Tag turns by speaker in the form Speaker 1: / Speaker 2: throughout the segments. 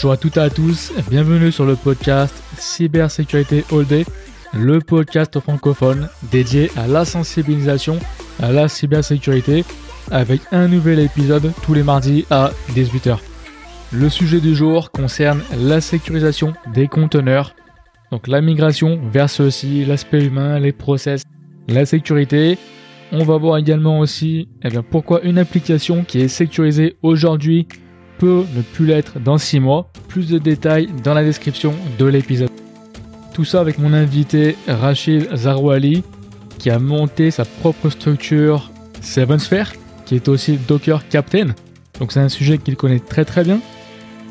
Speaker 1: Bonjour à toutes et à tous, bienvenue sur le podcast Cybersécurité All Day, le podcast francophone dédié à la sensibilisation à la cybersécurité avec un nouvel épisode tous les mardis à 18h. Le sujet du jour concerne la sécurisation des conteneurs, donc la migration vers ceux-ci, l'aspect humain, les process, la sécurité. On va voir également aussi eh bien, pourquoi une application qui est sécurisée aujourd'hui peut ne plus l'être dans 6 mois. Plus de détails dans la description de l'épisode. Tout ça avec mon invité Rachid Zarouali qui a monté sa propre structure Seven Sphere qui est aussi Docker Captain. Donc c'est un sujet qu'il connaît très très bien.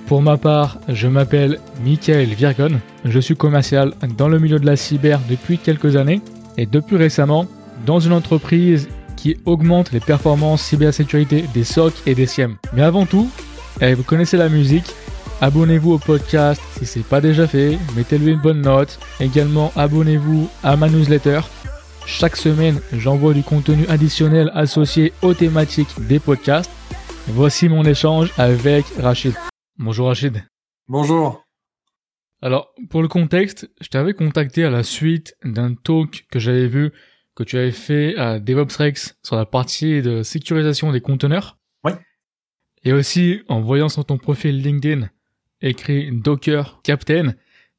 Speaker 1: Pour ma part, je m'appelle Michael Virgon. Je suis commercial dans le milieu de la cyber depuis quelques années et depuis récemment dans une entreprise qui augmente les performances cybersécurité des SOC et des SIEM. Mais avant tout, et vous connaissez la musique. Abonnez-vous au podcast si ce n'est pas déjà fait. Mettez-lui une bonne note. Également, abonnez-vous à ma newsletter. Chaque semaine, j'envoie du contenu additionnel associé aux thématiques des podcasts. Voici mon échange avec Rachid. Bonjour Rachid.
Speaker 2: Bonjour.
Speaker 1: Alors, pour le contexte, je t'avais contacté à la suite d'un talk que j'avais vu que tu avais fait à DevOps Rex sur la partie de sécurisation des conteneurs. Et aussi, en voyant sur ton profil LinkedIn écrit Docker Captain,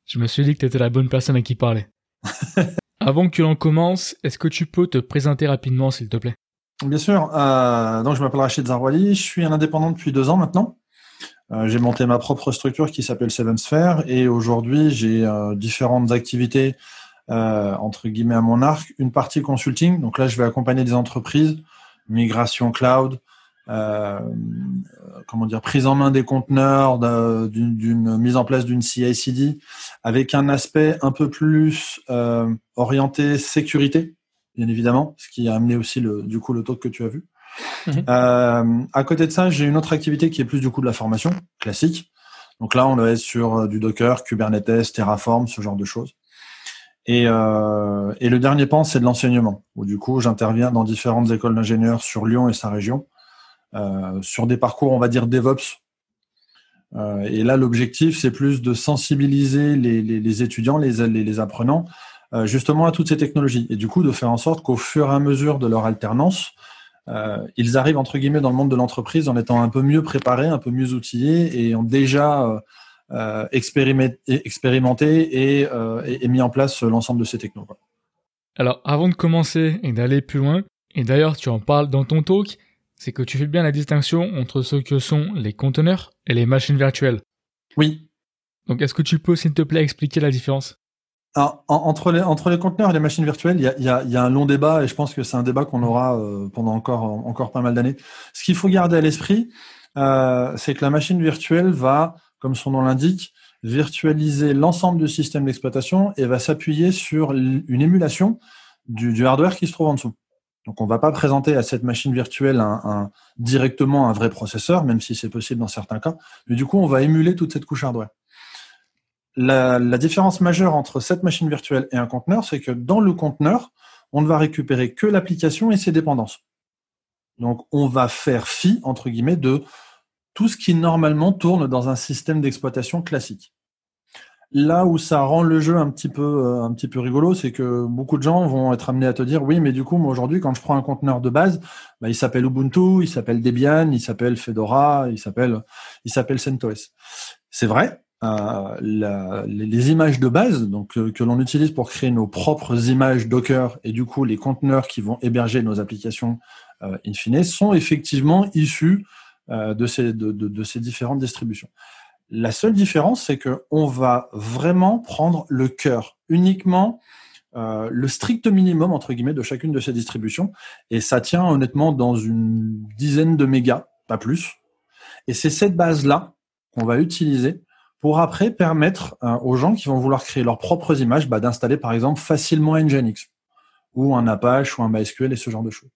Speaker 1: je me suis dit que tu étais la bonne personne à qui parler. Avant que l'on commence, est-ce que tu peux te présenter rapidement, s'il te plaît?
Speaker 2: Bien sûr. Euh, donc, je m'appelle Rachid Zarwali. Je suis un indépendant depuis deux ans maintenant. Euh, j'ai monté ma propre structure qui s'appelle Seven Sphere et aujourd'hui, j'ai euh, différentes activités entre guillemets à mon arc. Une partie consulting. Donc là, je vais accompagner des entreprises, migration cloud, comment dire, prise en main des conteneurs, d'une mise en place d'une CI/CD, avec un aspect un peu plus euh, orienté sécurité, bien évidemment, ce qui a amené aussi le, du coup le talk que tu as vu. Mhm. Euh, à côté de ça, j'ai une autre activité qui est plus du coup de la formation classique. Donc là, on va être sur du Docker, Kubernetes, Terraform, ce genre de choses. Et, euh, et le dernier pan, c'est de l'enseignement, où du coup, j'interviens dans différentes écoles d'ingénieurs sur Lyon et sa région euh, sur des parcours, on va dire DevOps. Euh, et là, l'objectif, c'est plus de sensibiliser les, étudiants, les, les, apprenants, euh, justement à toutes ces technologies. Et du coup, de faire en sorte qu'au fur et à mesure de leur alternance, ils arrivent entre guillemets dans le monde de l'entreprise en étant un peu mieux préparés, un peu mieux outillés et ont déjà expérimenté, et, et, mis en place l'ensemble de ces technologies.
Speaker 1: Alors, avant de commencer et d'aller plus loin, et d'ailleurs tu en parles dans ton talk, c'est que tu fais bien la distinction entre ce que sont les conteneurs et les machines virtuelles.
Speaker 2: Oui.
Speaker 1: Donc est-ce que tu peux, s'il te plaît, expliquer la différence?
Speaker 2: Alors, entre, les, entre les conteneurs et les machines virtuelles, il y a, y a, un long débat et je pense que c'est un débat qu'on aura euh, pendant encore, encore pas mal d'années. Ce qu'il faut garder à l'esprit, euh, c'est que la machine virtuelle va, comme son nom l'indique, virtualiser l'ensemble du système d'exploitation et va s'appuyer sur une émulation du, du hardware qui se trouve en dessous. Donc on ne va pas présenter à cette machine virtuelle directement un vrai processeur, même si c'est possible dans certains cas, mais du coup on va émuler toute cette couche hardware. La, différence majeure entre cette machine virtuelle et un conteneur, c'est que dans le conteneur, on ne va récupérer que l'application et ses dépendances. Donc on va faire fi, entre guillemets, de tout ce qui normalement tourne dans un système d'exploitation classique. Là où ça rend le jeu un petit peu, euh, un petit peu rigolo, c'est que beaucoup de gens vont être amenés à te dire, oui, mais du coup, moi aujourd'hui, quand je prends un conteneur de base, bah, il s'appelle Ubuntu, il s'appelle Debian, il s'appelle Fedora, il s'appelle, il s'appelle CentOS. C'est vrai. Euh, les, images de base, donc euh, que l'on utilise pour créer nos propres images Docker et du coup les conteneurs qui vont héberger nos applications euh, in fine, sont effectivement issus de ces, de, de ces différentes distributions. La seule différence, c'est qu'on va vraiment prendre le cœur, uniquement euh, le strict minimum, entre guillemets, de chacune de ces distributions. Et ça tient honnêtement dans une dizaine de mégas, pas plus. Et c'est cette base-là qu'on va utiliser pour après permettre euh, aux gens qui vont vouloir créer leurs propres images bah, d'installer par exemple facilement Nginx ou un Apache ou un MySQL et ce genre de choses.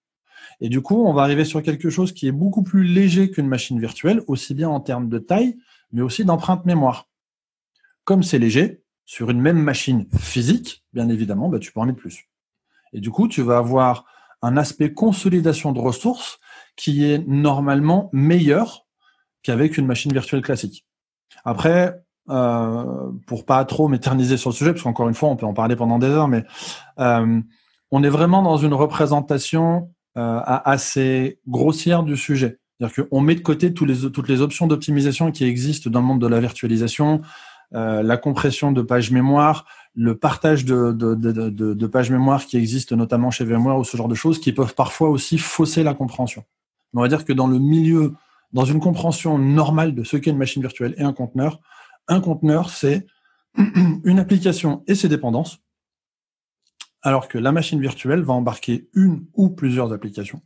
Speaker 2: Et du coup, on va arriver sur quelque chose qui est beaucoup plus léger qu'une machine virtuelle, aussi bien en termes de taille mais aussi d'empreinte mémoire. Comme c'est léger, sur une même machine physique, bien évidemment, bah, tu peux en mettre plus. Et du coup, tu vas avoir un aspect consolidation de ressources qui est normalement meilleur qu'avec une machine virtuelle classique. Après, euh, pour pas trop m'éterniser sur le sujet, parce qu'encore une fois, on peut en parler pendant des heures, mais euh, on est vraiment dans une représentation euh, assez grossière du sujet. C'est-à-dire met de côté toutes les options d'optimisation qui existent dans le monde de la virtualisation, euh, la compression de pages mémoire, le partage de, pages mémoire qui existent notamment chez VMware ou ce genre de choses qui peuvent parfois aussi fausser la compréhension. On va dire que dans le milieu, dans une compréhension normale de ce qu'est une machine virtuelle et un conteneur, un conteneur, c'est une application et ses dépendances, alors que la machine virtuelle va embarquer une ou plusieurs applications,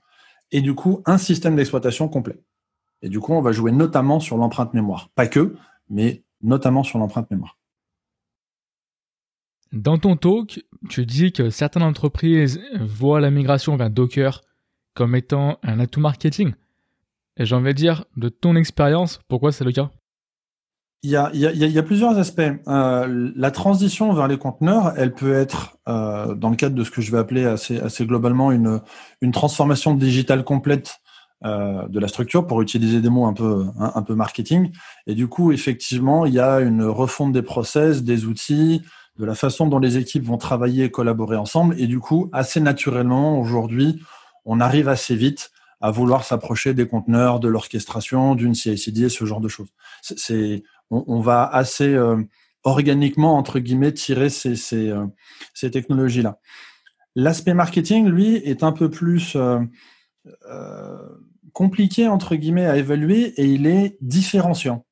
Speaker 2: et du coup un système d'exploitation complet. Et du coup, on va jouer notamment sur l'empreinte mémoire. Pas que, mais notamment sur l'empreinte mémoire.
Speaker 1: Dans ton talk, tu dis que certaines entreprises voient la migration vers Docker comme étant un atout marketing. Et j'ai envie de dire, de ton expérience, pourquoi c'est le cas?
Speaker 2: Il y, a, il, y a, il y a, plusieurs aspects. Euh, la transition vers les conteneurs, elle peut être, euh, dans le cadre de ce que je vais appeler assez, assez globalement une, une transformation digitale complète euh, de la structure, pour utiliser des mots un peu, un, peu marketing. Et du coup, effectivement, il y a une refonte des process, des outils, de la façon dont les équipes vont travailler et collaborer ensemble. Et du coup, assez naturellement, aujourd'hui, on arrive assez vite à vouloir s'approcher des conteneurs, de l'orchestration, d'une CI/CD, ce genre de choses. C'est on, va assez euh, organiquement, entre guillemets, tirer euh, ces technologies-là. L'aspect marketing, lui, est un peu plus euh, compliqué, entre guillemets, à évaluer et il est différenciant.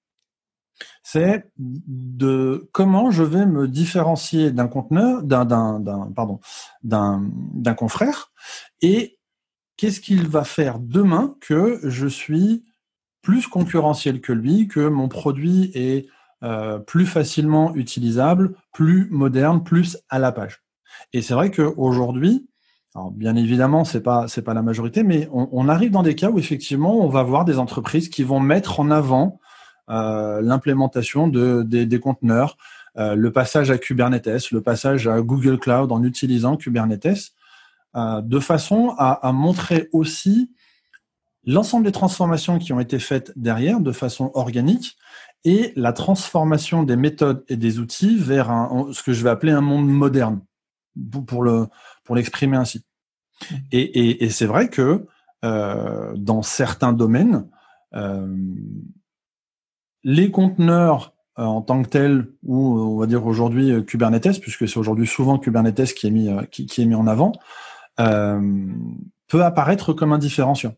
Speaker 2: C'est de comment je vais me différencier d'un conteneur, d'un, pardon, d'un confrère et qu'est-ce qu'il va faire demain que je suis plus concurrentiel que lui, que mon produit est euh, plus facilement utilisable, plus moderne, plus à la page. Et c'est vrai qu'aujourd'hui, alors bien évidemment, c'est pas pas la majorité, mais on, arrive dans des cas où effectivement, on va voir des entreprises qui vont mettre en avant euh, l'implémentation de, des, conteneurs, euh, le passage à Kubernetes, le passage à Google Cloud en utilisant Kubernetes, de façon à montrer aussi l'ensemble des transformations qui ont été faites derrière de façon organique et la transformation des méthodes et des outils vers un, ce que je vais appeler un monde moderne, pour le pour l'exprimer ainsi. Et, et, c'est vrai que euh, dans certains domaines, euh, les conteneurs euh, en tant que tels, ou on va dire aujourd'hui euh, Kubernetes, puisque c'est aujourd'hui souvent Kubernetes qui est mis euh, qui, qui, est mis en avant, peut apparaître comme un différenciant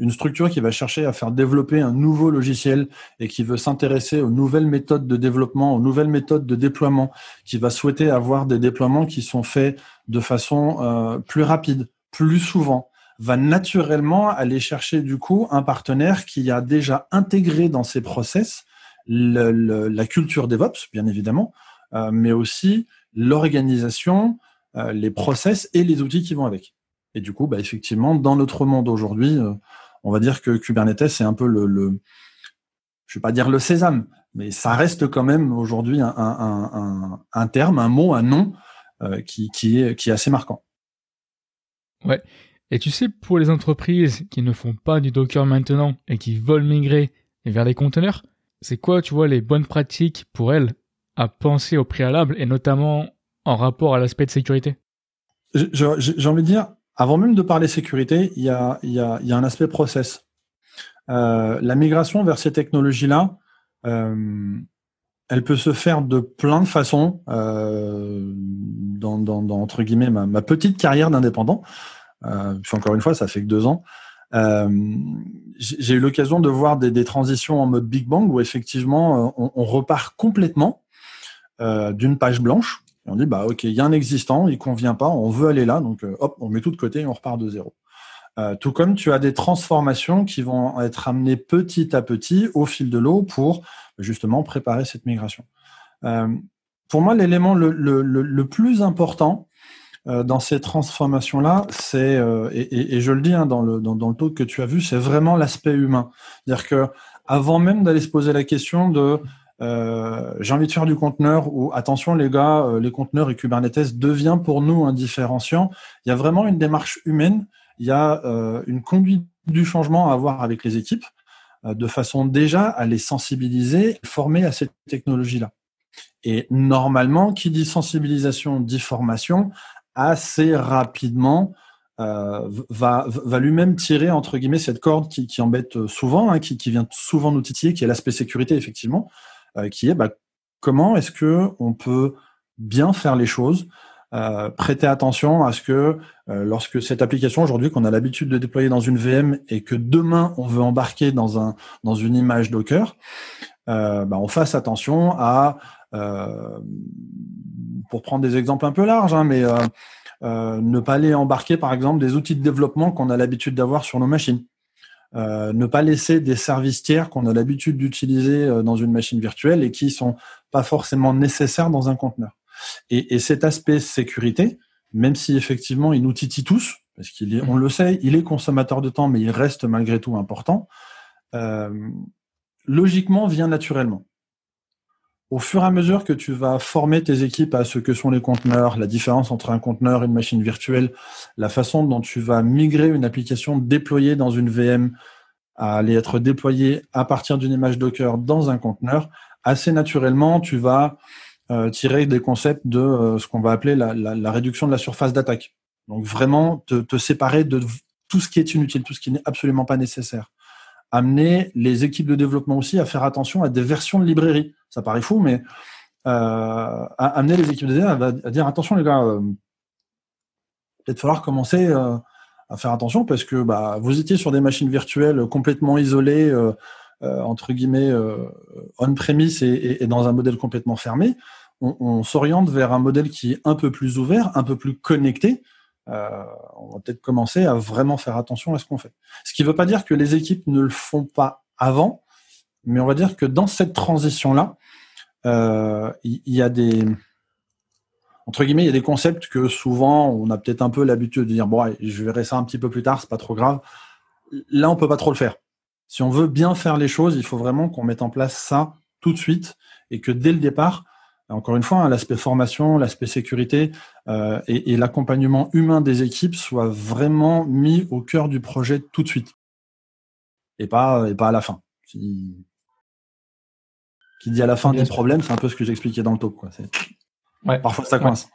Speaker 2: une structure qui va chercher à faire développer un nouveau logiciel et qui veut s'intéresser aux nouvelles méthodes de développement, aux nouvelles méthodes de déploiement, qui va souhaiter avoir des déploiements qui sont faits de façon euh, plus rapide, plus souvent, va naturellement aller chercher du coup un partenaire qui a déjà intégré dans ses process la culture DevOps, bien évidemment, euh, mais aussi l'organisation, euh, les process et les outils qui vont avec. Et du coup, bah, effectivement, dans notre monde aujourd'hui, on va dire que Kubernetes, c'est un peu le, le, je vais pas dire le sésame, mais ça reste quand même aujourd'hui un, terme, un mot, un nom euh, qui, qui, est, qui est assez marquant.
Speaker 1: Ouais. Et tu sais, pour les entreprises qui ne font pas du Docker maintenant et qui veulent migrer vers les conteneurs, c'est quoi, tu vois, les bonnes pratiques pour elles à penser au préalable et notamment en rapport à l'aspect de sécurité?
Speaker 2: J'ai envie de dire, avant même de parler sécurité, il y a, un aspect process. Euh, la migration vers ces technologies-là, euh, elle peut se faire de plein de façons. Euh, dans, entre guillemets ma, petite carrière d'indépendant, euh, encore une fois, ça fait que deux ans. J'ai eu l'occasion de voir des, transitions en mode Big Bang où effectivement on, repart complètement d'une page blanche on dit, bah, ok, il y a un existant, il convient pas, on veut aller là, donc euh, hop, on met tout de côté et on repart de zéro. Euh, tout comme tu as des transformations qui vont être amenées petit à petit au fil de l'eau pour justement préparer cette migration. Euh, pour moi, l'élément le, plus important dans ces transformations-là, c'est, et, je le dis hein, dans, le, dans, taux que tu as vu, c'est vraiment l'aspect humain. C'est-à-dire que avant même d'aller se poser la question de euh, j'ai envie de faire du conteneur ou attention les gars, euh, les conteneurs et Kubernetes devient pour nous un différenciant. Il y a vraiment une démarche humaine, il y a euh, une conduite du changement à avoir avec les équipes. de façon déjà à les sensibiliser, former à cette technologie-là. Et normalement, qui dit sensibilisation, dit formation, assez rapidement va, lui-même tirer entre guillemets cette corde qui, embête souvent, hein, qui, qui, vient souvent nous titiller, qui est l'aspect sécurité effectivement, qui est bah, comment est-ce que on peut bien faire les choses, euh, prêter attention à ce que euh, lorsque cette application aujourd'hui qu'on a l'habitude de déployer dans une VM et que demain on veut embarquer dans un dans une image Docker, euh, bah, on fasse attention à euh, pour prendre des exemples un peu larges, hein, mais euh, ne pas aller embarquer par exemple des outils de développement qu'on a l'habitude d'avoir sur nos machines. Euh, ne pas laisser des services tiers qu'on a l'habitude d'utiliser euh, dans une machine virtuelle et qui sont pas forcément nécessaires dans un conteneur. Et, et cet aspect sécurité, même si effectivement il nous titille tous, parce qu'il est, on le sait, il est consommateur de temps, mais il reste malgré tout important. Euh, logiquement, vient naturellement au fur et à mesure que tu vas former tes équipes à ce que sont les conteneurs, la différence entre un conteneur et une machine virtuelle, la façon dont tu vas migrer une application déployée dans une VM à aller être déployée à partir d'une image Docker dans un conteneur, assez naturellement, tu vas euh, tirer des concepts de euh, ce qu'on va appeler la, réduction de la surface d'attaque. Donc vraiment te séparer de tout ce qui est inutile, tout ce qui n'est absolument pas nécessaire amener les équipes de développement aussi à faire attention à des versions de librairie. Ça paraît fou, mais euh, amener les équipes de dev à, dire attention les gars, euh, peut-être falloir commencer euh, à faire attention parce que bah, vous étiez sur des machines virtuelles complètement isolées, entre guillemets, on-premise et, dans un modèle complètement fermé. On s'oriente vers un modèle qui est un peu plus ouvert, un peu plus connecté, euh, on va peut-être commencer à vraiment faire attention à ce qu'on fait. Ce qui ne veut pas dire que les équipes ne le font pas avant, mais on va dire que dans cette transition-là, euh, il y, a des entre guillemets, il y a des concepts que souvent on a peut-être un peu l'habitude de dire bon, je verrai ça un petit peu plus tard, c'est pas trop grave. Là, on peut pas trop le faire. Si on veut bien faire les choses, il faut vraiment qu'on mette en place ça tout de suite et que dès le départ, encore une fois, hein, l'aspect formation, l'aspect sécurité euh, et, et l'accompagnement humain des équipes soit vraiment mis au cœur du projet tout de suite et pas et pas à la fin. Qui, qui dit à la fin des problèmes, c'est un peu ce que j'expliquais dans le top. Quoi. Ouais. Parfois, ça coince.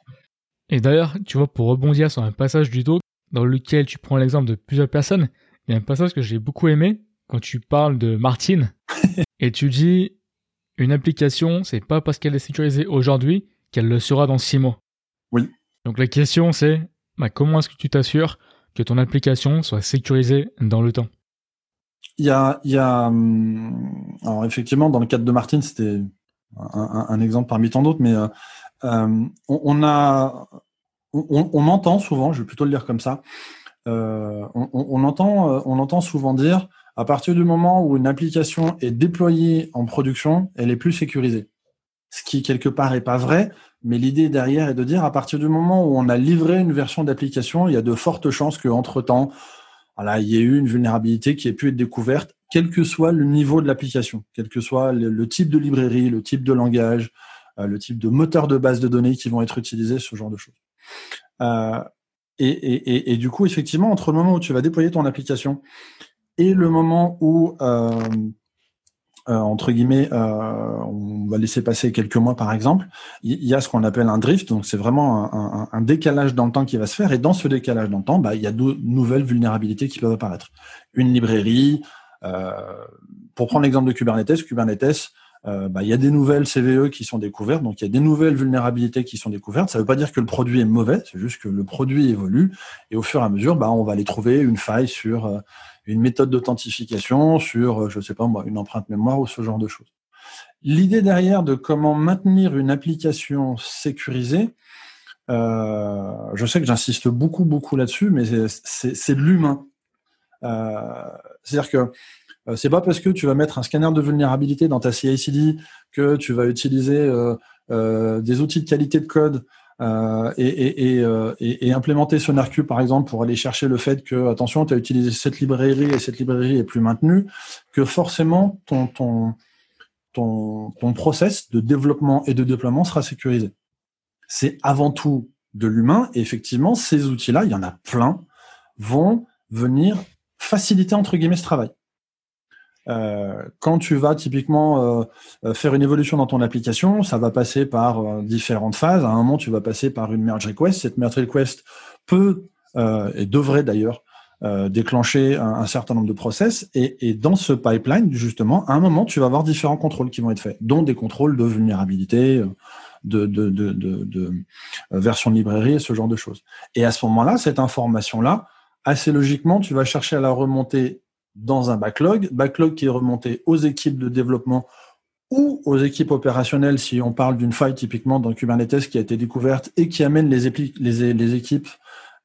Speaker 1: Et d'ailleurs, tu vois, pour rebondir sur un passage du talk dans lequel tu prends l'exemple de plusieurs personnes, il y a un passage que j'ai beaucoup aimé quand tu parles de Martine et tu dis une application, c'est pas parce qu'elle est sécurisée aujourd'hui qu'elle le sera dans six mois.
Speaker 2: Oui.
Speaker 1: Donc la question c'est bah, comment est-ce que tu t'assures que ton application soit sécurisée dans le temps?
Speaker 2: Il y a, il y a, hum, alors effectivement dans le cadre de Martin c'était un, un, exemple parmi tant d'autres, mais euh, euh, on, on, a, on, on, entend souvent, je vais plutôt le dire comme ça, euh, on, on, entend, euh, on entend souvent dire à partir du moment où une application est déployée en production, elle est plus sécurisée. Ce qui, quelque part, est pas vrai, mais l'idée derrière est de dire à partir du moment où on a livré une version d'application, il y a de fortes chances qu'entre-temps, voilà, il y ait eu une vulnérabilité qui ait pu être découverte, quel que soit le niveau de l'application, quel que soit le, type de librairie, le type de langage, euh, le type de moteur de base de données qui vont être utilisés, ce genre de choses. Euh, et, du coup, effectivement, entre le moment où tu vas déployer ton application et le moment où, euh, euh, entre guillemets, euh, on va laisser passer quelques mois par exemple, il y, a ce qu'on appelle un drift, donc c'est vraiment un, décalage dans le temps qui va se faire, et dans ce décalage dans le temps, bah, il y a de nouvelles vulnérabilités qui peuvent apparaître. Une librairie, euh, pour prendre l'exemple de Kubernetes, Kubernetes, euh, bah, il y a des nouvelles CVE qui sont découvertes, donc il y a des nouvelles vulnérabilités qui sont découvertes. Ça ne veut pas dire que le produit est mauvais, c'est juste que le produit évolue. Et au fur et à mesure, bah, on va aller trouver une faille sur euh, une méthode d'authentification, sur, euh, je sais pas moi, une empreinte mémoire ou ce genre de choses. L'idée derrière de comment maintenir une application sécurisée, euh, je sais que j'insiste beaucoup, beaucoup là-dessus, mais c'est de l'humain. Euh, C'est-à-dire que euh, c'est pas parce que tu vas mettre un scanner de vulnérabilité dans ta CI/CD que tu vas utiliser des outils de qualité de code euh, et, et, et, euh, et, implémenter SonarQube par exemple pour aller chercher le fait que attention tu as utilisé cette librairie et cette librairie est plus maintenue que forcément ton ton ton ton process de développement et de déploiement sera sécurisé. C'est avant tout de l'humain et effectivement ces outils là, il y en a plein vont venir faciliter entre guillemets ce travail. Euh, quand tu vas typiquement euh, faire une évolution dans ton application, ça va passer par différentes phases. À un moment, tu vas passer par une merge request. Cette merge request peut et devrait d'ailleurs déclencher un, certain nombre de process. Et, et, dans ce pipeline, justement, à un moment, tu vas avoir différents contrôles qui vont être faits, dont des contrôles de vulnérabilité, de, de, de, de, version de librairie et ce genre de choses. Et à ce moment-là, cette information-là, assez logiquement, tu vas chercher à la remonter dans un backlog, backlog qui est remonté aux équipes de développement ou aux équipes opérationnelles si on parle d'une faille typiquement dans Kubernetes qui a été découverte et qui amène les, équipes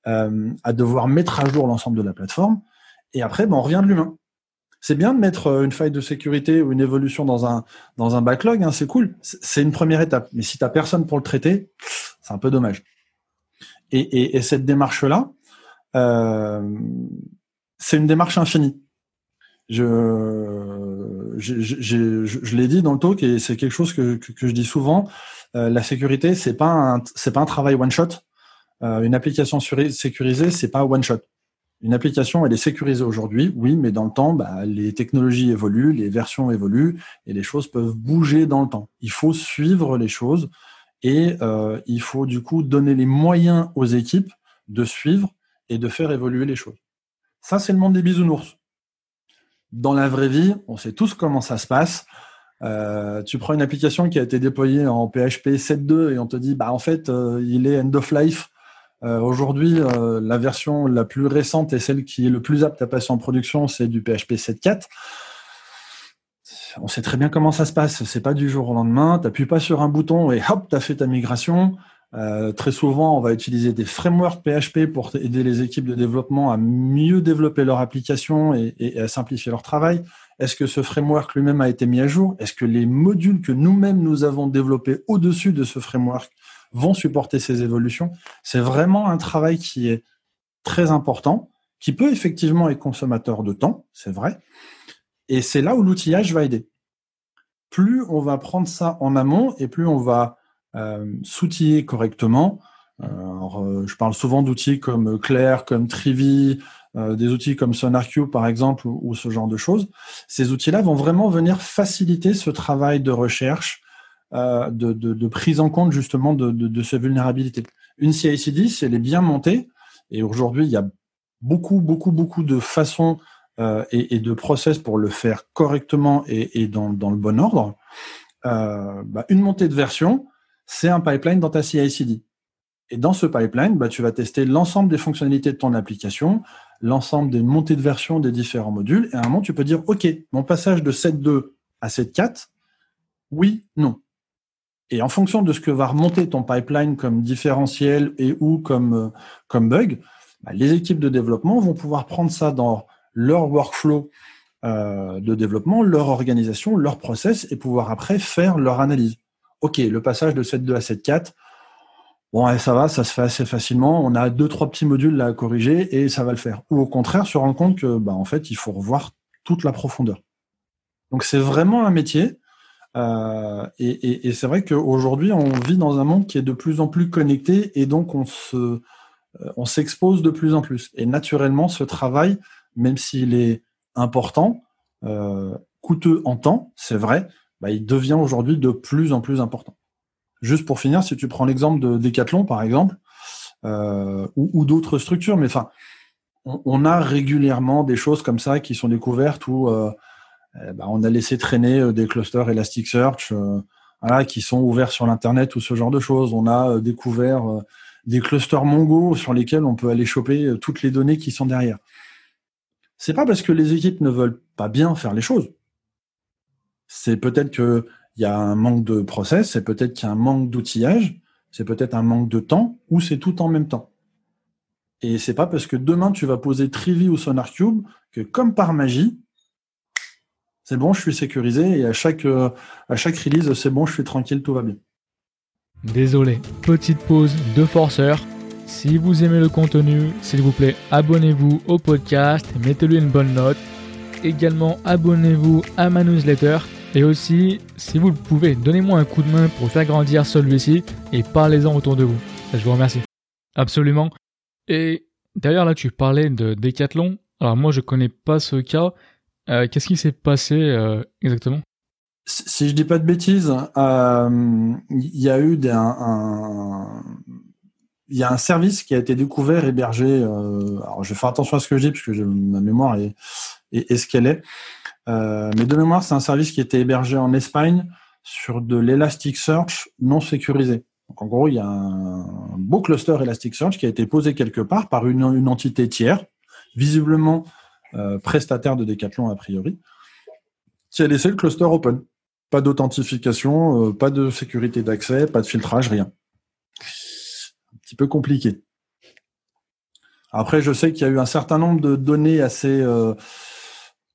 Speaker 2: euh, à devoir mettre à jour l'ensemble de la plateforme. Et après, ben, on revient de l'humain. C'est bien de mettre euh, une faille de sécurité ou une évolution dans un, dans un backlog, hein, c'est cool. C'est une première étape. Mais si tu n'as personne pour le traiter, c'est un peu dommage. Et cette démarche-là, euh, c'est une démarche infinie. Je, je, je, je l'ai dit dans le talk et c'est quelque chose que, que, que je dis souvent. Euh, la sécurité, c'est pas un, c'est pas un travail one shot. Euh, une application sécurisée, c'est pas one shot. Une application, elle est sécurisée aujourd'hui, oui, mais dans le temps, bah, les technologies évoluent, les versions évoluent et les choses peuvent bouger dans le temps. Il faut suivre les choses et euh, il faut du coup donner les moyens aux équipes de suivre et de faire évoluer les choses. Ça, c'est le monde des bisounours. Dans la vraie vie, on sait tous comment ça se passe. Euh, tu prends une application qui a été déployée en PHP 7.2 et on te dit, bah en fait, euh, il est end of life euh, aujourd'hui, la version la plus récente et celle qui est le plus apte à passer en production, c'est du PHP 7.4. On sait très bien comment ça se passe. C'est pas du jour au lendemain. Tu n'appuies pas sur un bouton et hop, tu as fait ta migration. Euh, très souvent, on va utiliser des frameworks PHP pour aider les équipes de développement à mieux développer leur application et, et à simplifier leur travail. Est-ce que ce framework lui-même a été mis à jour? Est-ce que les modules que nous-mêmes nous avons développés au-dessus de ce framework vont supporter ces évolutions? C'est vraiment un travail qui est très important, qui peut effectivement être consommateur de temps, c'est vrai. Et c'est là où l'outillage va aider. Plus on va prendre ça en amont et plus on va s'outiller correctement. Euh, euh, je parle souvent d'outils comme Claire, comme Trivi, des outils comme SonarQube par exemple ou, ce genre de choses. Ces outils-là vont vraiment venir faciliter ce travail de recherche, euh, de, de, de, prise en compte justement de, de, ces vulnérabilités. Une CI/CD, si elle est bien montée, et aujourd'hui il y a beaucoup, beaucoup, beaucoup de façons euh, et, de process pour le faire correctement et, dans, le bon ordre, euh, bah, une montée de version, c'est un pipeline dans ta CI/CD. Et dans ce pipeline, bah, tu vas tester l'ensemble des fonctionnalités de ton application, l'ensemble des montées de version des différents modules, et à un moment, tu peux dire, OK, mon passage de 7.2 à 7.4, oui, non. Et en fonction de ce que va remonter ton pipeline comme différentiel et ou comme, euh, bug, bah, les équipes de développement vont pouvoir prendre ça dans leur workflow euh, de développement, leur organisation, leur process et pouvoir après faire leur analyse. OK, le passage de 7.2 à 7.4, bon, ça va, ça se fait assez facilement. On a deux, trois petits modules à corriger et ça va le faire. Ou au contraire, se rendre compte que, bah, en fait, il faut revoir toute la profondeur. Donc, c'est vraiment un métier. Euh, et c'est vrai qu'aujourd'hui, on vit dans un monde qui est de plus en plus connecté et donc on se, euh, on s'expose de plus en plus. Et naturellement, ce travail, même s'il est important, euh, coûteux en temps, c'est vrai, bah, il devient aujourd'hui de plus en plus important. Juste pour finir, si tu prends l'exemple de Decathlon, par exemple, euh, ou, ou d'autres structures, mais enfin, on, on, a régulièrement des choses comme ça qui sont découvertes où euh, eh ben, on a laissé traîner euh, des clusters Elasticsearch euh, voilà, qui sont ouverts sur l'internet ou ce genre de choses. On a euh, découvert des clusters Mongo sur lesquels on peut aller choper toutes les données qui sont derrière. C'est pas parce que les équipes ne veulent pas bien faire les choses. C'est peut-être qu'il y a un manque de process, c'est peut-être qu'il y a un manque d'outillage, c'est peut-être un manque de temps, ou c'est tout en même temps. Et c'est pas parce que demain tu vas poser Trivi ou SonarCube que comme par magie, c'est bon, je suis sécurisé et à chaque, euh, à chaque release, c'est bon, je suis tranquille, tout va bien.
Speaker 1: Désolé, petite pause de forceur. Si vous aimez le contenu, s'il vous plaît, abonnez-vous au podcast, mettez-lui une bonne note. Également, abonnez-vous à ma newsletter. Et aussi, si vous le pouvez, donnez-moi un coup de main pour faire grandir celui-ci et parlez-en autour de vous. Je vous remercie. Absolument. Et d'ailleurs, là, tu parlais de Decathlon. Alors moi, je connais pas ce cas, Qu'est-ce qui s'est passé exactement?
Speaker 2: Si je dis pas de bêtises, il y a eu des, un, il y a un service qui a été découvert, hébergé. Euh, alors, je vais faire attention à ce que je dis puisque ma mémoire est, est, ce qu'elle est. Euh, mais de mémoire, c'est un service qui était hébergé en Espagne sur de l'Elasticsearch non sécurisé. Donc, en gros, il y a un beau cluster Elasticsearch qui a été posé quelque part par une, entité tiers, visiblement euh, prestataire de Decathlon a priori, qui a laissé le cluster open. Pas d'authentification, euh, pas de sécurité d'accès, pas de filtrage, rien petit peu compliqué. Après, je sais qu'il y a eu un certain nombre de données assez euh,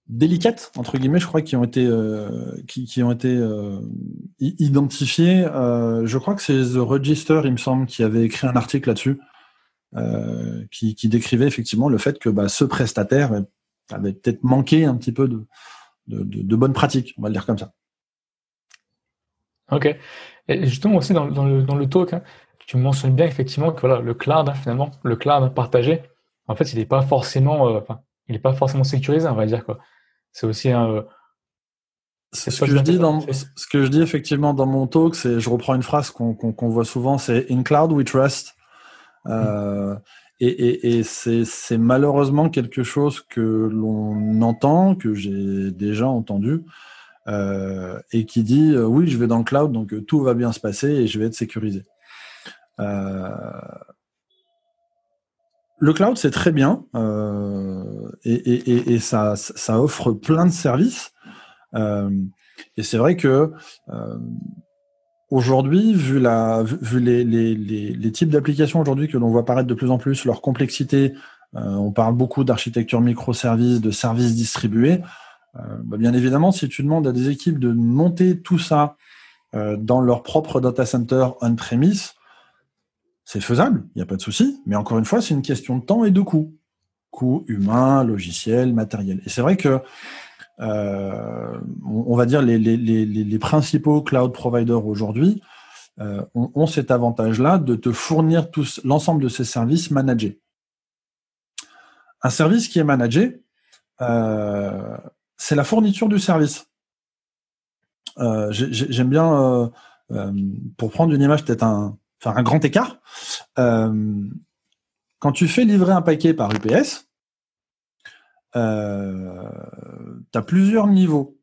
Speaker 2: délicates entre guillemets, je crois, qui ont été euh, qui, ont été euh, identifiées. je crois que c'est The Register, il me semble, qui avait écrit un article là-dessus, qui, décrivait effectivement le fait que bah, ce prestataire avait peut-être manqué un petit peu de, de, bonnes pratiques, on va le dire comme ça.
Speaker 1: Ok. Et justement aussi dans, le, dans le talk, hein, tu mentionnes bien effectivement que voilà, le cloud, hein, finalement, le cloud partagé, en fait, il n'est pas forcément, euh, il est pas forcément sécurisé, on va dire quoi. C'est aussi un. Euh,
Speaker 2: c'est ce que je dis dans ce que je dis effectivement dans mon talk, c'est je reprends une phrase qu'on voit souvent, c'est in cloud we trust. Euh, et, et, et c'est malheureusement quelque chose que l'on entend, que j'ai déjà entendu, euh, et qui dit oui, je vais dans le cloud, donc tout va bien se passer et je vais être sécurisé. Euh, le cloud, c'est très bien euh, et, ça, offre plein de services. Euh, et c'est vrai que aujourd'hui, vu, la, vu les, types d'applications aujourd'hui que l'on voit apparaître de plus en plus, leur complexité, on parle beaucoup d'architecture microservices, de services distribués. Bah, bien évidemment, si tu demandes à des équipes de monter tout ça dans leur propre data center on-premise, c'est faisable, il n'y a pas de souci, mais encore une fois, c'est une question de temps et de coût. Coût humain, logiciel, matériel. Et c'est vrai que, euh, on va dire, les, principaux cloud providers aujourd'hui euh, ont, cet avantage-là de te fournir l'ensemble de ces services managés. Un service qui est managé, euh, c'est la fourniture du service. J'aime bien, pour prendre une image peut-être un, un grand écart. Euh, quand tu fais livrer un paquet par UPS, euh, tu as plusieurs niveaux.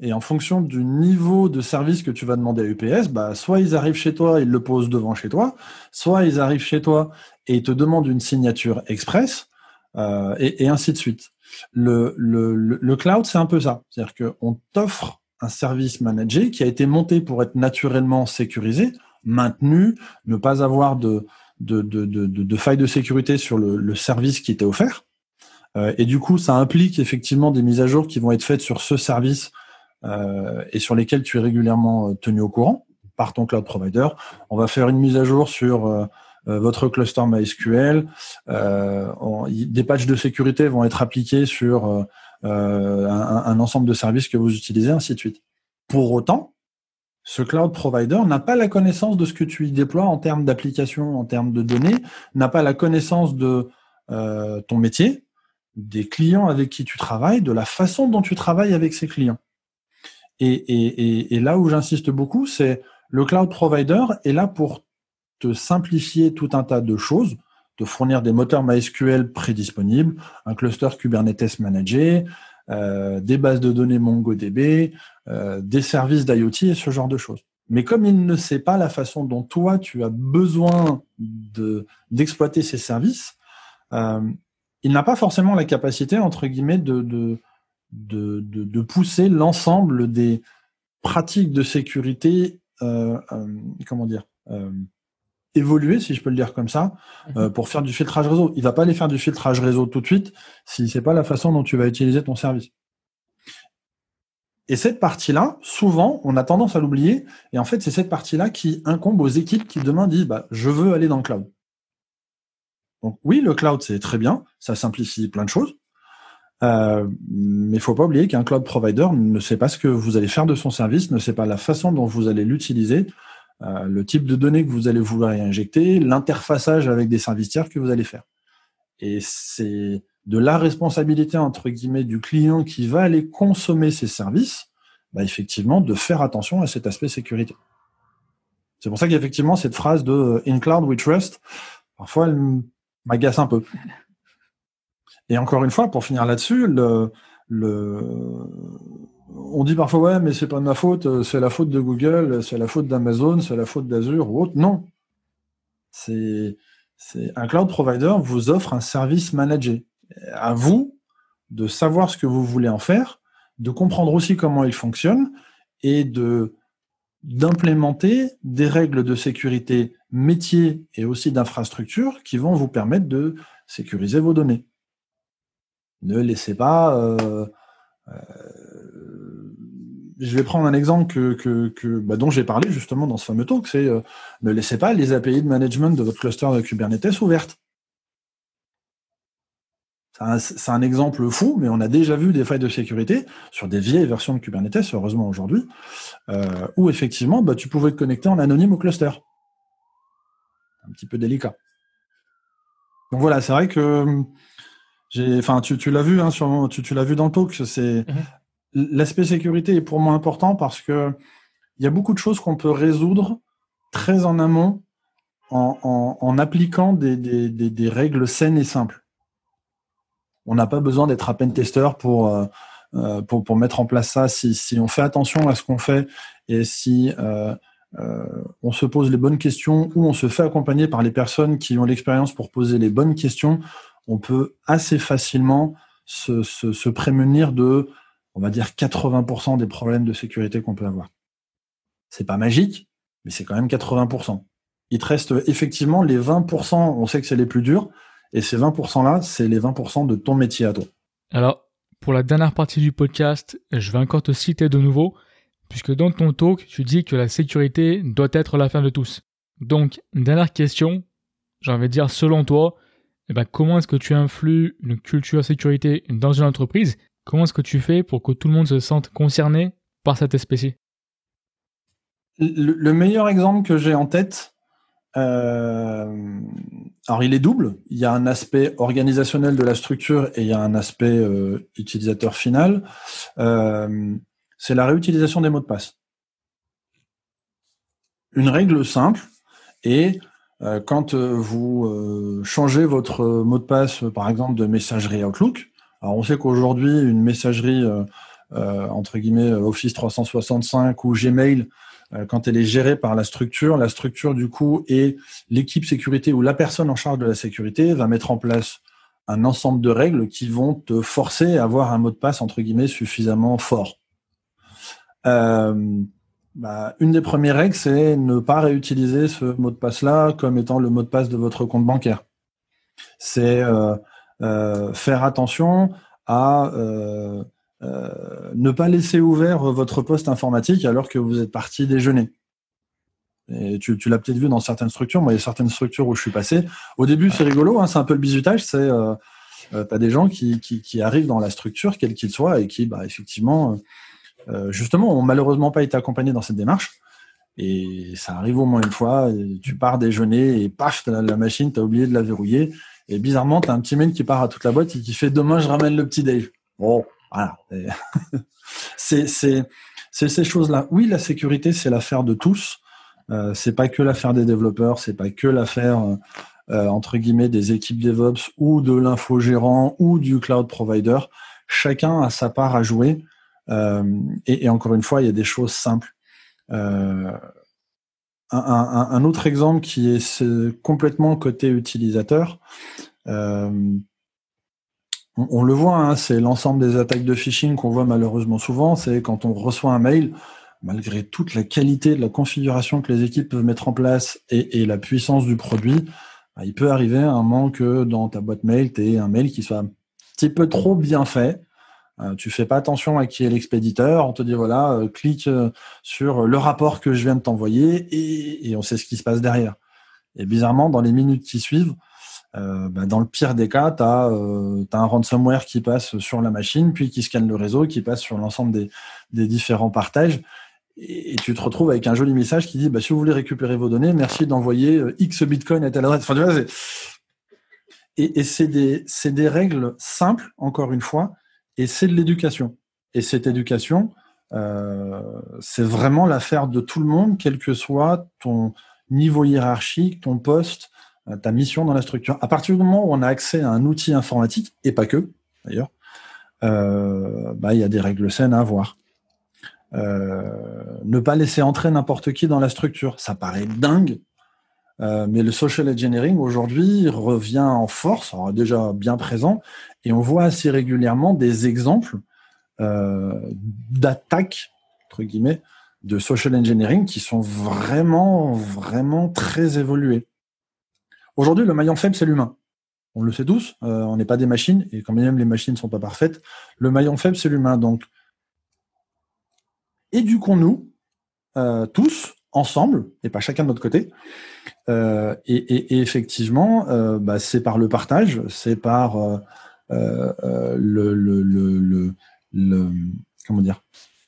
Speaker 2: Et en fonction du niveau de service que tu vas demander à UPS, bah, soit ils arrivent chez toi, ils le posent devant chez toi, soit ils arrivent chez toi et ils te demandent une signature express, euh, et, ainsi de suite. Le, le cloud, c'est un peu ça. C'est-à-dire qu'on t'offre un service managé qui a été monté pour être naturellement sécurisé maintenu, ne pas avoir de, failles de sécurité sur le, service qui était offert. Euh, et du coup, ça implique effectivement des mises à jour qui vont être faites sur ce service euh, et sur lesquels tu es régulièrement euh, tenu au courant par ton cloud provider. On va faire une mise à jour sur euh, euh votre cluster MySQL. des patchs de sécurité vont être appliqués sur un, un, ensemble de services que vous utilisez, ainsi de suite. Pour autant, ce cloud provider n'a pas la connaissance de ce que tu y déploies en termes d'application, en termes de données, n'a pas la connaissance de euh, ton métier, des clients avec qui tu travailles, de la façon dont tu travailles avec ces clients. Et, là où j'insiste beaucoup, c'est le cloud provider est là pour te simplifier tout un tas de choses, te fournir des moteurs MySQL prédisponibles, un cluster Kubernetes managé, euh, des bases de données MongoDB, euh, des services d'IoT et ce genre de choses. Mais comme il ne sait pas la façon dont toi tu as besoin de d'exploiter ces services, euh, il n'a pas forcément la capacité entre guillemets de de, de, pousser l'ensemble des pratiques de sécurité, comment dire, évoluer, si je peux le dire comme ça, mhm. euh, pour faire du filtrage réseau. Il va pas aller faire du filtrage réseau tout de suite si c'est pas la façon dont tu vas utiliser ton service. Et cette partie-là, souvent, on a tendance à l'oublier. Et en fait, c'est cette partie-là qui incombe aux équipes qui demain disent, bah, je veux aller dans le cloud. Donc oui, le cloud, c'est très bien. Ça simplifie plein de choses. Euh, mais il faut pas oublier qu'un cloud provider ne sait pas ce que vous allez faire de son service, ne sait pas la façon dont vous allez l'utiliser, euh, le type de données que vous allez vouloir injecter, l'interfaçage avec des services tiers que vous allez faire. Et c'est de la responsabilité entre guillemets du client qui va aller consommer ces services, bah, effectivement de faire attention à cet aspect sécurité. C'est pour ça qu'effectivement cette phrase de euh, In cloud we trust, parfois elle m'agace un peu. Et encore une fois, pour finir là-dessus, le, le, on dit parfois ouais, mais c'est pas de ma faute, euh, c'est la faute de Google, c'est la faute d'Amazon, c'est la faute d'Azure ou autre. Non, c'est un cloud provider vous offre un service managé. À vous de savoir ce que vous voulez en faire, de comprendre aussi comment il fonctionne et de d'implémenter des règles de sécurité métier et aussi d'infrastructure qui vont vous permettre de sécuriser vos données. Ne laissez pas euh, euh, je vais prendre un exemple que, bah, dont j'ai parlé justement dans ce fameux talk, c'est euh, ne laissez pas les API de management de votre cluster de Kubernetes ouvertes. C'est un, exemple fou, mais on a déjà vu des failles de sécurité sur des vieilles versions de Kubernetes, heureusement aujourd'hui, euh, où effectivement bah, tu pouvais te connecter en anonyme au cluster. Un petit peu délicat. Donc voilà, c'est vrai que tu, l'as vu, hein, tu, vu dans le talk, c'est mhm. L'aspect sécurité est pour moi important parce que il y a beaucoup de choses qu'on peut résoudre très en amont en, appliquant des, règles saines et simples. On n'a pas besoin d'être à peine testeur euh, euh, pour, pour, mettre en place ça. Si, on fait attention à ce qu'on fait et si euh, on se pose les bonnes questions ou on se fait accompagner par les personnes qui ont l'expérience pour poser les bonnes questions, on peut assez facilement se prémunir de on va dire 80% des problèmes de sécurité qu'on peut avoir. C'est pas magique, mais c'est quand même 80%. Il te reste effectivement les 20%, on sait que c'est les plus durs, et ces 20%-là, c'est les 20% de ton métier à toi.
Speaker 1: Alors, pour la dernière partie du podcast, je vais encore te citer de nouveau, puisque dans ton talk, tu dis que la sécurité doit être l'affaire de tous. Donc, dernière question, j'ai envie de dire, selon toi, eh ben, comment est-ce que tu influes une culture sécurité dans une entreprise? Comment est-ce que tu fais pour que tout le monde se sente concerné par cette espèce
Speaker 2: le, meilleur exemple que j'ai en tête, euh, alors il est double. Il y a un aspect organisationnel de la structure et il y a un aspect euh, utilisateur final. Euh, c'est la réutilisation des mots de passe. Une règle simple est quand vous changez votre mot de passe, par exemple, de messagerie Outlook, alors on sait qu'aujourd'hui, une messagerie euh, euh, entre guillemets Office 365 ou Gmail, euh, quand elle est gérée par la structure, la structure du coup et l'équipe sécurité ou la personne en charge de la sécurité va mettre en place un ensemble de règles qui vont te forcer à avoir un mot de passe entre guillemets suffisamment fort. Bah, une des premières règles, c'est ne pas réutiliser ce mot de passe-là comme étant le mot de passe de votre compte bancaire. C'est euh, faire attention à euh, euh, ne pas laisser ouvert votre poste informatique alors que vous êtes parti déjeuner. Tu, l'as peut-être vu dans certaines structures. Moi, il y a certaines structures où je suis passé. Au début, c'est rigolo, hein, c'est un peu le bizutage. C'est euh, as des gens qui, arrivent dans la structure, quel qu'il soit, et qui, bah, effectivement, justement, ont malheureusement pas été accompagnés dans cette démarche. Et ça arrive au moins une fois. tu pars déjeuner et paf, la, la machine, tu as oublié de la verrouiller. Et bizarrement, tu un petit mail qui part à toute la boîte et qui fait demain, je ramène le petit Dave. Bon, voilà. c'est ces choses-là. Oui, la sécurité, c'est l'affaire de tous. Euh, c'est pas que l'affaire des développeurs, c'est pas que l'affaire euh, euh, entre guillemets des équipes DevOps ou de l'infogérant ou du cloud provider. Chacun a sa part à jouer. Euh, et, encore une fois, il y a des choses simples. Un, autre exemple qui est complètement côté utilisateur, euh, on, le voit, hein, c'est l'ensemble des attaques de phishing qu'on voit malheureusement souvent, c'est quand on reçoit un mail, malgré toute la qualité de la configuration que les équipes peuvent mettre en place et, la puissance du produit, bah, il peut arriver un moment que dans ta boîte mail, tu aies un mail qui soit un petit peu trop bien fait, euh, tu fais pas attention à qui est l'expéditeur. On te dit voilà, euh, clique euh, sur le rapport que je viens de t'envoyer et, on sait ce qui se passe derrière. Et bizarrement, dans les minutes qui suivent, bah, dans le pire des cas, tu as, un ransomware qui passe sur la machine, puis qui scanne le réseau, qui passe sur l'ensemble des, différents partages. Et, tu te retrouves avec un joli message qui dit bah, si vous voulez récupérer vos données, merci d'envoyer X bitcoin à telle adresse. Enfin, tu vois, Et, c'est des, des règles simples, encore une fois, et c'est de l'éducation. Et cette éducation, euh, c'est vraiment l'affaire de tout le monde, quel que soit ton niveau hiérarchique, ton poste, euh, ta mission dans la structure. À partir du moment où on a accès à un outil informatique, et pas que, d'ailleurs, euh, bah, il y a des règles saines à avoir. ne pas laisser entrer n'importe qui dans la structure, ça paraît dingue, euh, mais le social engineering aujourd'hui revient en force, déjà bien présent, et on voit assez régulièrement des exemples euh, d'attaques entre guillemets de social engineering qui sont vraiment vraiment très évolués. Aujourd'hui, le maillon faible c'est l'humain. On le sait tous, euh, on n'est pas des machines et quand même les machines ne sont pas parfaites. Le maillon faible c'est l'humain. Donc éduquons-nous tous ensemble et pas chacun de notre côté. Euh, et, effectivement, euh, bah, c'est par le partage, c'est par euh, le, comment dire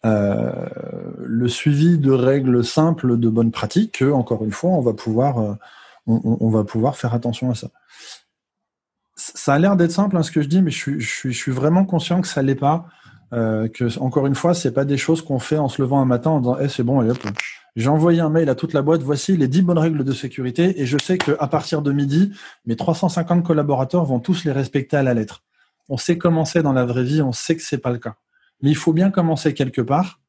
Speaker 2: le suivi de règles simples de bonnes pratiques que, encore une fois, on va pouvoir faire attention à ça. Ça a l'air d'être simple hein, ce que je dis, mais je suis vraiment conscient que ça l'est pas. Que encore une fois, c'est pas des choses qu'on fait en se levant un matin en disant, eh, c'est bon, allez hop, j'ai envoyé un mail à toute la boîte. Voici les 10 bonnes règles de sécurité. Et je sais qu'à partir de midi, mes 350 collaborateurs vont tous les respecter à la lettre. On sait comment c'est dans la vraie vie. On sait que c'est pas le cas. Mais il faut bien commencer quelque part.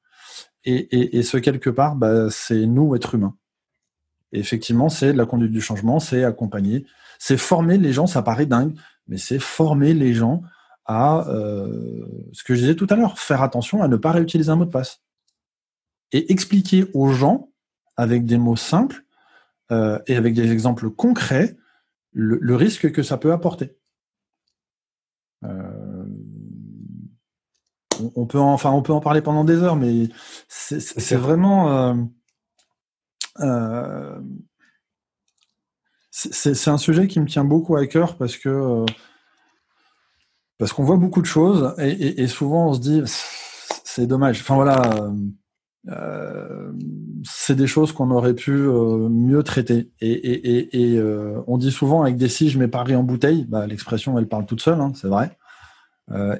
Speaker 2: Et, ce quelque part, bah, c'est nous, êtres humains. Effectivement, c'est la conduite du changement, c'est accompagner, c'est former les gens. Ça paraît dingue, mais c'est former les gens à euh, ce que je disais tout à l'heure, faire attention à ne pas réutiliser un mot de passe et expliquer aux gens, avec des mots simples euh, et avec des exemples concrets, le, risque que ça peut apporter. Euh, on, peut en, enfin, on peut en parler pendant des heures, mais c'est vraiment. C'est un sujet qui me tient beaucoup à cœur parce que parce qu'on voit beaucoup de choses et, et souvent on se dit c'est dommage. Enfin voilà, euh, c'est des choses qu'on aurait pu euh, mieux traiter. Et, et, et, euh, on dit souvent avec des si je mets Paris en bouteille, bah, l'expression elle parle toute seule, hein, c'est vrai.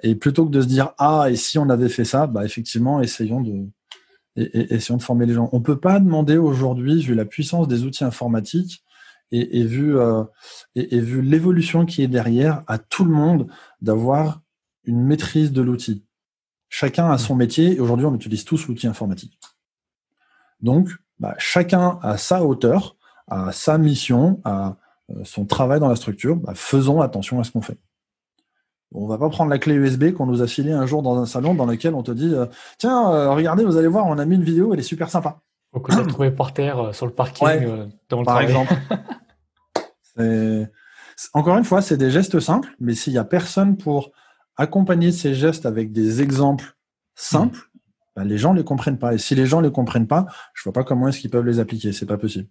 Speaker 2: et plutôt que de se dire ah et si on avait fait ça, bah effectivement essayons de essayons de former les gens. On peut pas demander aujourd'hui, vu la puissance des outils informatiques et, vu et, vu l'évolution qui est derrière, à tout le monde d'avoir une maîtrise de l'outil. Chacun a son métier et aujourd'hui, on utilise tous l'outil informatique. Donc, bah, chacun a sa hauteur, a sa mission, a euh, son travail dans la structure. Bah, faisons attention à ce qu'on fait. On va pas prendre la clé USB qu'on nous a filée un jour dans un salon dans lequel on te dit euh, tiens euh, regardez vous allez voir on a mis une vidéo elle est super sympa.
Speaker 1: Ou que tu trouvé par terre sur le parking dans le
Speaker 2: par exemple. Encore une fois c'est des gestes simples mais s'il y a personne pour accompagner ces gestes avec des exemples simples, bah, les gens ne les comprennent pas. Et si les gens ne les comprennent pas, je vois pas comment est-ce qu'ils peuvent les appliquer. C'est pas possible.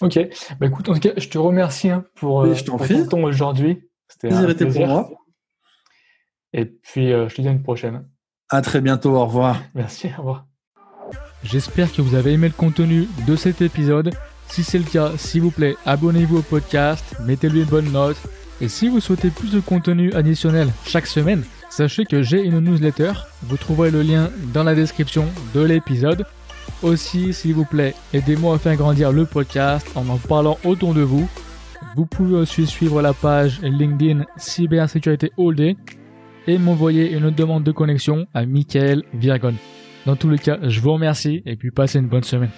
Speaker 1: Ok. Bah, écoute, en tout cas, je te remercie hein, pour,
Speaker 2: je
Speaker 1: euh, ton temps aujourd'hui.
Speaker 2: C'était un plaisir pour moi.
Speaker 1: Et puis, euh, je te dis à une prochaine.
Speaker 2: À très bientôt. Au revoir.
Speaker 1: Merci. Au revoir. J'espère que vous avez aimé le contenu de cet épisode. Si c'est le cas, s'il vous plaît, abonnez-vous au podcast, mettez-lui une bonne note et si vous souhaitez plus de contenu additionnel chaque semaine, sachez que j'ai une newsletter. Vous trouverez le lien dans la description de l'épisode. Aussi, s'il vous plaît, aidez-moi à faire grandir le podcast en en parlant autour de vous. Vous pouvez aussi suivre la page LinkedIn Cybersécurité All Day et m'envoyer une demande de connexion à Michael Virgon. Dans tous les cas, je vous remercie et puis passez une bonne semaine.